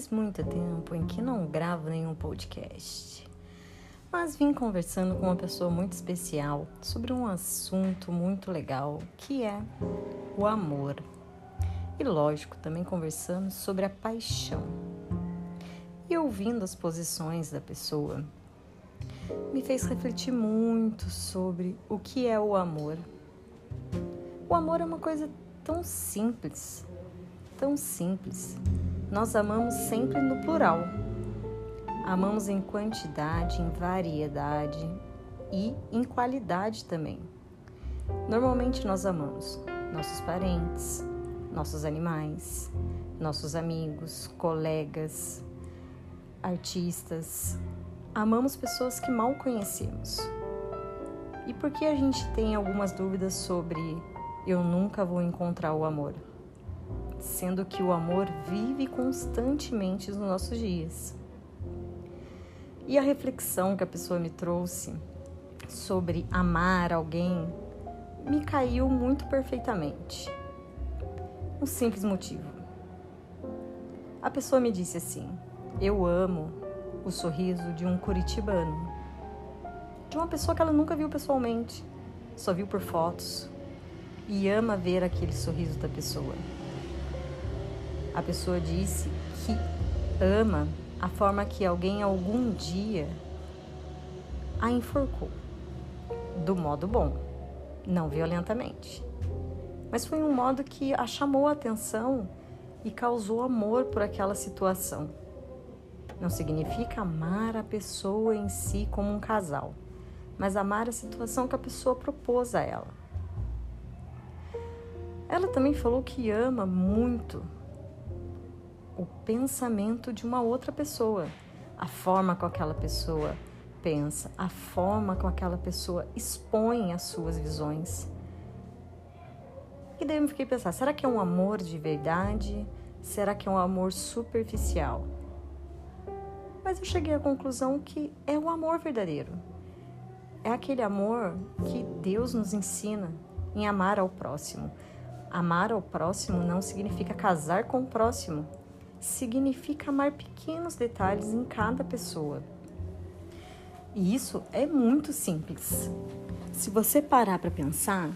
Faz muito tempo em que não gravo nenhum podcast, mas vim conversando com uma pessoa muito especial sobre um assunto muito legal que é o amor. E lógico, também conversamos sobre a paixão. E ouvindo as posições da pessoa, me fez refletir muito sobre o que é o amor. O amor é uma coisa tão simples, tão simples. Nós amamos sempre no plural. Amamos em quantidade, em variedade e em qualidade também. Normalmente nós amamos nossos parentes, nossos animais, nossos amigos, colegas, artistas. Amamos pessoas que mal conhecemos. E por que a gente tem algumas dúvidas sobre eu nunca vou encontrar o amor? Sendo que o amor vive constantemente nos nossos dias. E a reflexão que a pessoa me trouxe sobre amar alguém me caiu muito perfeitamente. Um simples motivo. A pessoa me disse assim: Eu amo o sorriso de um curitibano, de uma pessoa que ela nunca viu pessoalmente, só viu por fotos, e ama ver aquele sorriso da pessoa. A pessoa disse que ama a forma que alguém algum dia a enforcou, do modo bom, não violentamente. Mas foi um modo que a chamou a atenção e causou amor por aquela situação. Não significa amar a pessoa em si como um casal, mas amar a situação que a pessoa propôs a ela. Ela também falou que ama muito o pensamento de uma outra pessoa, a forma com aquela pessoa pensa, a forma com aquela pessoa expõe as suas visões. E daí eu fiquei pensando, será que é um amor de verdade? Será que é um amor superficial? Mas eu cheguei à conclusão que é o amor verdadeiro. É aquele amor que Deus nos ensina em amar ao próximo. Amar ao próximo não significa casar com o próximo, significa amar pequenos detalhes em cada pessoa. E isso é muito simples. Se você parar para pensar,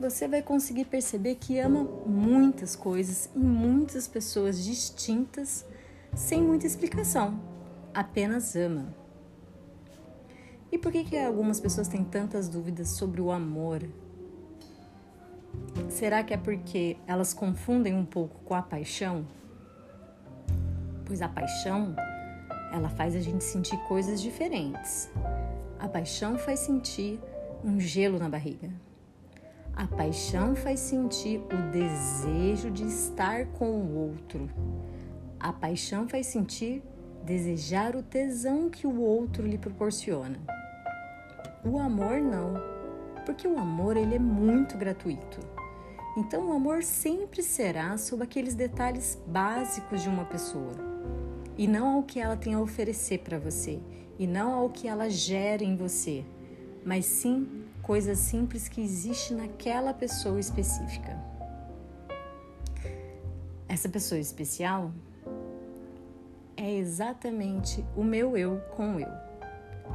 você vai conseguir perceber que ama muitas coisas em muitas pessoas distintas, sem muita explicação. Apenas ama. E por que, que algumas pessoas têm tantas dúvidas sobre o amor? Será que é porque elas confundem um pouco com a paixão? Pois a paixão ela faz a gente sentir coisas diferentes. A paixão faz sentir um gelo na barriga. A paixão faz sentir o desejo de estar com o outro. A paixão faz sentir desejar o tesão que o outro lhe proporciona. O amor não, porque o amor ele é muito gratuito. Então o amor sempre será sobre aqueles detalhes básicos de uma pessoa e não ao que ela tem a oferecer para você, e não ao que ela gera em você, mas sim coisas simples que existem naquela pessoa específica. Essa pessoa especial é exatamente o meu eu com eu.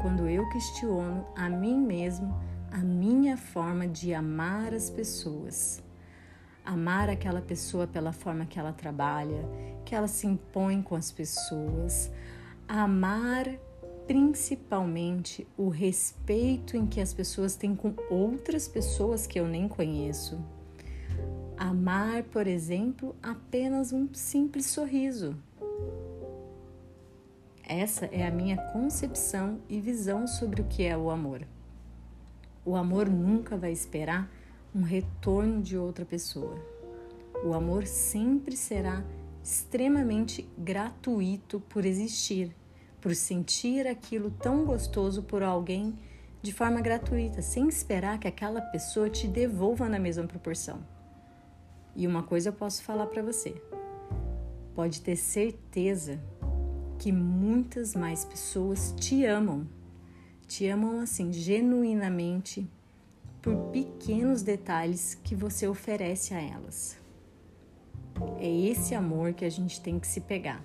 Quando eu questiono a mim mesmo, a minha forma de amar as pessoas amar aquela pessoa pela forma que ela trabalha, que ela se impõe com as pessoas, amar principalmente o respeito em que as pessoas têm com outras pessoas que eu nem conheço. Amar, por exemplo, apenas um simples sorriso. Essa é a minha concepção e visão sobre o que é o amor. O amor nunca vai esperar um retorno de outra pessoa. O amor sempre será extremamente gratuito por existir, por sentir aquilo tão gostoso por alguém de forma gratuita, sem esperar que aquela pessoa te devolva na mesma proporção. E uma coisa eu posso falar para você: pode ter certeza que muitas mais pessoas te amam, te amam assim genuinamente por pequenos detalhes que você oferece a elas. É esse amor que a gente tem que se pegar.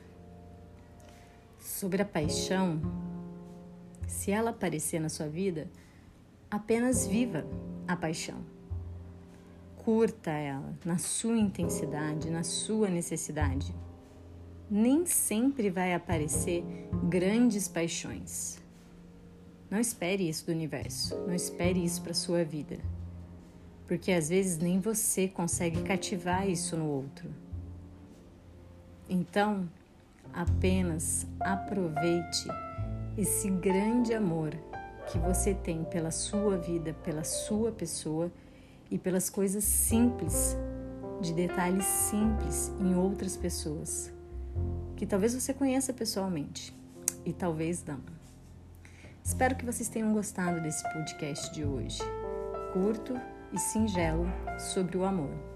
Sobre a paixão, se ela aparecer na sua vida, apenas viva a paixão. Curta ela na sua intensidade, na sua necessidade. Nem sempre vai aparecer grandes paixões. Não espere isso do universo, não espere isso para sua vida. Porque às vezes nem você consegue cativar isso no outro. Então, apenas aproveite esse grande amor que você tem pela sua vida, pela sua pessoa e pelas coisas simples, de detalhes simples em outras pessoas, que talvez você conheça pessoalmente e talvez não. Espero que vocês tenham gostado desse podcast de hoje, curto e singelo sobre o amor.